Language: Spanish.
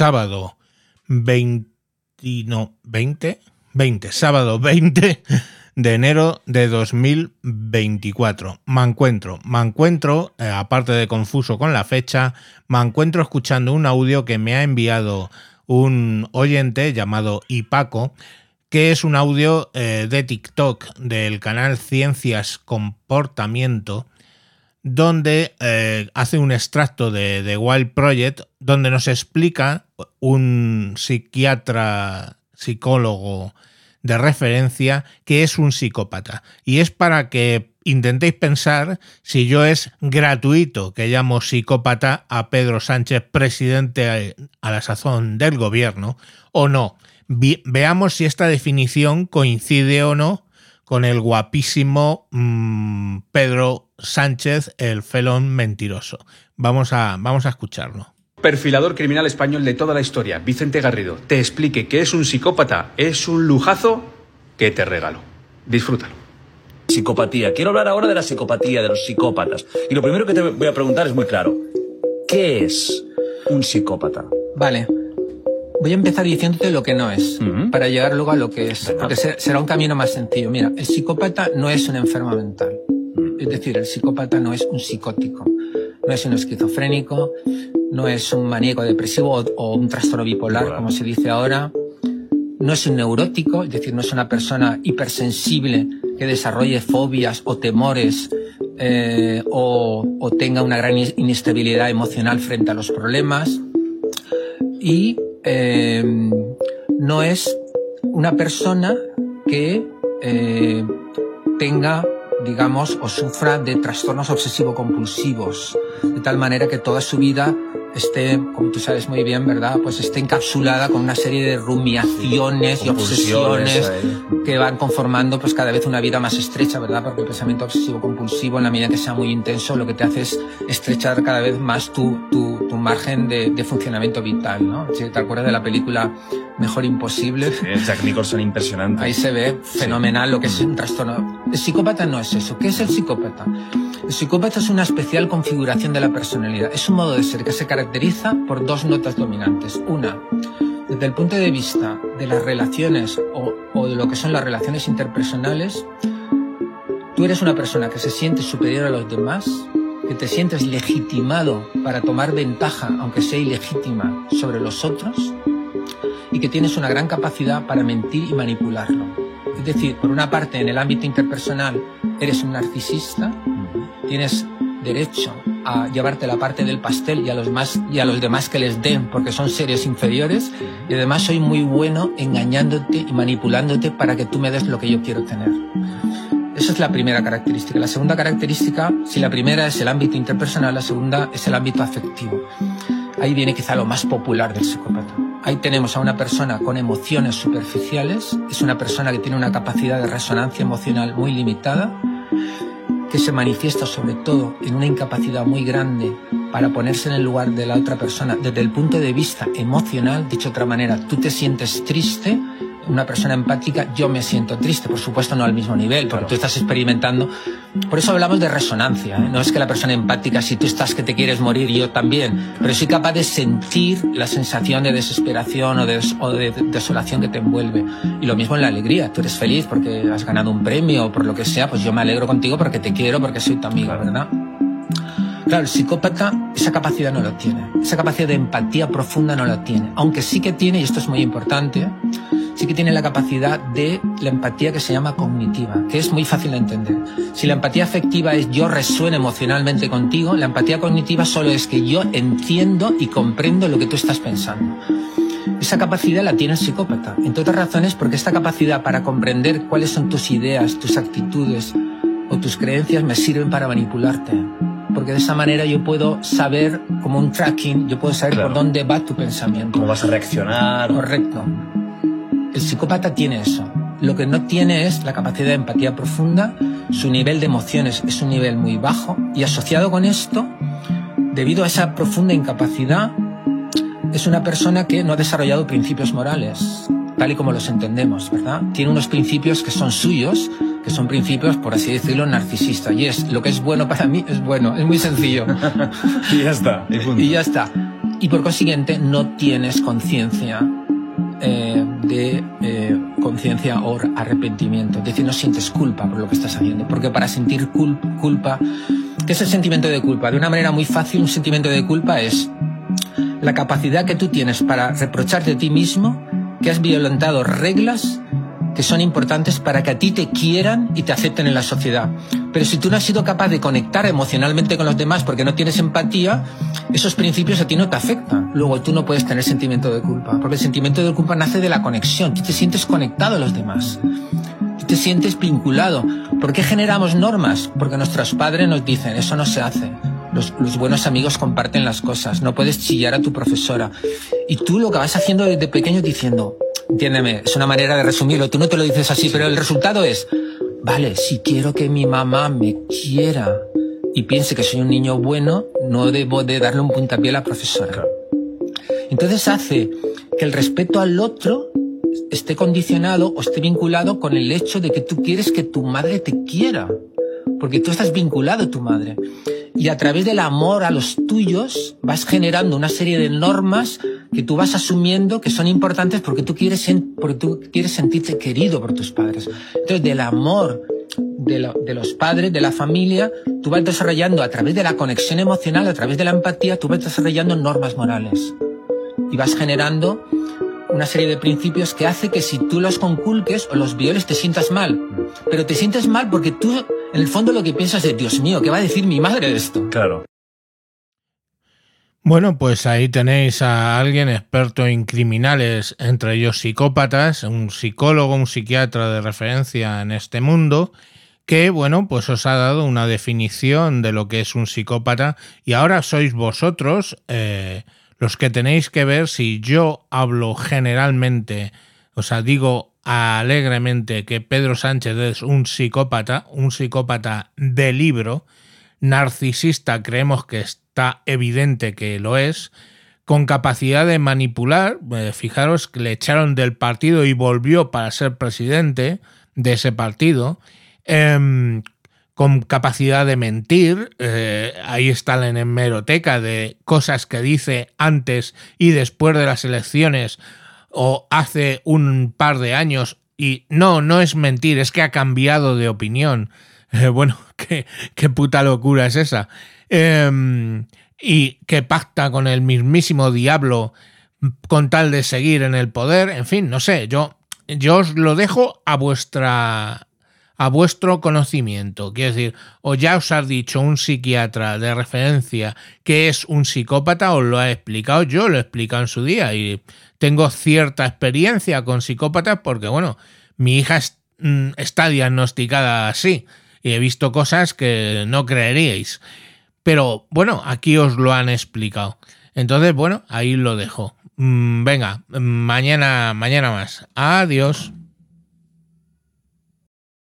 sábado 20, no, 20, 20, sábado 20 de enero de 2024. Me encuentro, me encuentro, eh, aparte de confuso con la fecha, me encuentro escuchando un audio que me ha enviado un oyente llamado Ipaco, que es un audio eh, de TikTok del canal Ciencias Comportamiento, donde eh, hace un extracto de, de Wild Project, donde nos explica un psiquiatra, psicólogo de referencia, que es un psicópata. Y es para que intentéis pensar si yo es gratuito que llamo psicópata a Pedro Sánchez, presidente a la sazón del gobierno, o no veamos si esta definición coincide o no con el guapísimo mm, Pedro Sánchez, el felón mentiroso. Vamos a, vamos a escucharlo. Perfilador criminal español de toda la historia, Vicente Garrido, te explique que es un psicópata, es un lujazo que te regalo. Disfrútalo. Psicopatía. Quiero hablar ahora de la psicopatía, de los psicópatas. Y lo primero que te voy a preguntar es muy claro. ¿Qué es un psicópata? Vale. Voy a empezar diciéndote lo que no es, para llegar luego a lo que es, porque será un camino más sencillo. Mira, el psicópata no es un enfermo mental. Es decir, el psicópata no es un psicótico, no es un esquizofrénico, no es un maníaco depresivo o, un trastorno bipolar, como se dice ahora. No es un neurótico, es decir, no es una persona hipersensible que desarrolle fobias o temores eh, o, o tenga una gran inestabilidad emocional frente a los problemas. Y eh, no es una persona que eh, tenga, digamos, o sufra de trastornos obsesivo-compulsivos, de tal manera que toda su vida esté, como tú sabes muy bien, ¿verdad? Pues esté encapsulada con una serie de rumiaciones y obsesiones que van conformando pues cada vez una vida más estrecha, ¿verdad? Porque el pensamiento obsesivo compulsivo, en la medida que sea muy intenso, lo que te hace es estrechar cada vez más tu, tu, tu margen de, de, funcionamiento vital, ¿no? Si te acuerdas de la película Mejor Imposible. Jack Nicholson impresionante. Ahí se ve fenomenal lo que es un trastorno. El psicópata no es eso. ¿Qué es el psicópata? El psicópata es una especial configuración de la personalidad. Es un modo de ser que se caracteriza por dos notas dominantes. Una, desde el punto de vista de las relaciones o, o, de lo que son las relaciones interpersonales, tú eres una persona que se siente superior a los demás, que te sientes legitimado para tomar ventaja, aunque sea ilegítima, sobre los otros, y que tienes una gran capacidad para mentir y manipularlo. Es decir, por una parte, en el ámbito interpersonal, eres un narcisista, tienes derecho a llevarte la parte del pastel y a los más y a los demás que les den porque son seres inferiores y además soy muy bueno engañándote y manipulándote para que tú me des lo que yo quiero tener. Esa es la primera característica. La segunda característica, si la primera es el ámbito interpersonal, la segunda es el ámbito afectivo. Ahí viene quizá lo más popular del psicópata. Ahí tenemos a una persona con emociones superficiales, es una persona que tiene una capacidad de resonancia emocional muy limitada, que se manifiesta sobre todo en una incapacidad muy grande para ponerse en el lugar de la otra persona. Desde el punto de vista emocional, dicho de otra manera, tú te sientes triste una persona empática, yo me siento triste, por supuesto no al mismo nivel, porque tú estás experimentando. Por eso hablamos de resonancia, ¿eh? no es que la persona empática, si tú estás que te quieres morir, yo también, pero soy capaz de sentir la sensación de desesperación o de, o de desolación que te envuelve. Y lo mismo en la alegría, tú eres feliz porque has ganado un premio o por lo que sea, pues yo me alegro contigo porque te quiero, porque soy tu amiga, ¿verdad? Claro, el psicópata esa capacidad no lo tiene. Esa capacidad de empatía profunda no la tiene. Aunque sí que tiene, y esto es muy importante, sí que tiene la capacidad de la empatía que se llama cognitiva, que es muy fácil de entender. Si la empatía afectiva es yo resueno emocionalmente contigo, la empatía cognitiva solo es que yo entiendo y comprendo lo que tú estás pensando. Esa capacidad la tiene el psicópata, entre otras razones porque esta capacidad para comprender cuáles son tus ideas, tus actitudes o tus creencias me sirven para manipularte. Porque de esa manera yo puedo saber, como un tracking, yo puedo saber Claro. por dónde va tu pensamiento. ¿Cómo vas a reaccionar? Correcto. El psicópata tiene eso. Lo que no tiene es la capacidad de empatía profunda, su nivel de emociones es un nivel muy bajo y asociado con esto, debido a esa profunda incapacidad, es una persona que no ha desarrollado principios morales, tal y como los entendemos, ¿verdad? Tiene unos principios que son suyos, que son principios, por así decirlo, narcisistas. Y es, lo que es bueno para mí es bueno, es muy sencillo. y ya está. y punto. Y ya está. y por consiguiente no tienes conciencia eh, de eh, conciencia o arrepentimiento. Es decir, no sientes culpa por lo que estás haciendo. Porque para sentir culpa, ¿qué es el sentimiento de culpa? De una manera muy fácil, un sentimiento de culpa es la capacidad que tú tienes para reprocharte a ti mismo que has violentado reglas que son importantes para que a ti te quieran y te acepten en la sociedad. Pero si tú no has sido capaz de conectar emocionalmente con los demás porque no tienes empatía, esos principios a ti no te afectan. Luego tú no puedes tener sentimiento de culpa, porque el sentimiento de culpa nace de la conexión. Tú te sientes conectado a los demás. Tú te sientes vinculado. ¿Por qué generamos normas? Porque nuestros padres nos dicen, eso no se hace. Los, los, buenos amigos comparten las cosas. No puedes chillar a tu profesora. Y tú lo que vas haciendo desde pequeño diciendo, entiéndeme, es una manera de resumirlo. Tú no te lo dices así, pero el resultado es, vale, si quiero que mi mamá me quiera y piense que soy un niño bueno, no debo de darle un puntapié a la profesora. Entonces hace que el respeto al otro esté condicionado o esté vinculado con el hecho de que tú quieres que tu madre te quiera, porque tú estás vinculado a tu madre. Y a través del amor a los tuyos vas generando una serie de normas que tú vas asumiendo que son importantes porque tú quieres, porque tú quieres sentirte querido por tus padres. Entonces, del amor de, de, los padres, de la familia, tú vas desarrollando a través de la conexión emocional, a través de la empatía, tú vas desarrollando normas morales. Y vas generando una serie de principios que hace que si tú los conculques o los violes te sientas mal. Pero te sientes mal porque tú, en el fondo, lo que piensas es, Dios mío, ¿qué va a decir mi madre de esto? Claro. Bueno, pues ahí tenéis a alguien experto en criminales, entre ellos psicópatas, un psicólogo, un psiquiatra de referencia en este mundo, que, bueno, pues os ha dado una definición de lo que es un psicópata. Y ahora sois vosotros eh, los que tenéis que ver si yo hablo generalmente, o sea, digo alegremente que Pedro Sánchez es un psicópata, un psicópata de libro, narcisista creemos que está evidente que lo es, con capacidad de manipular, eh, fijaros que le echaron del partido y volvió para ser presidente de ese partido, em, con capacidad de mentir, eh, ahí está la hemeroteca de cosas que dice antes y después de las elecciones o hace un par de años y no, no es mentir, es que ha cambiado de opinión. Eh, bueno, ¿qué, qué, puta locura es esa. Eh, y que pacta con el mismísimo diablo con tal de seguir en el poder. En fin, no sé, yo, yo os lo dejo a vuestra a vuestro conocimiento. Quiero decir, o ya os ha dicho un psiquiatra de referencia que es un psicópata, os lo ha explicado, yo lo he explicado en su día y tengo cierta experiencia con psicópatas porque, bueno, mi hija mm, está diagnosticada así y he visto cosas que no creeríais. Pero bueno, aquí os lo han explicado. Entonces, bueno, ahí lo dejo. Mm, venga, mañana, mañana más. Adiós.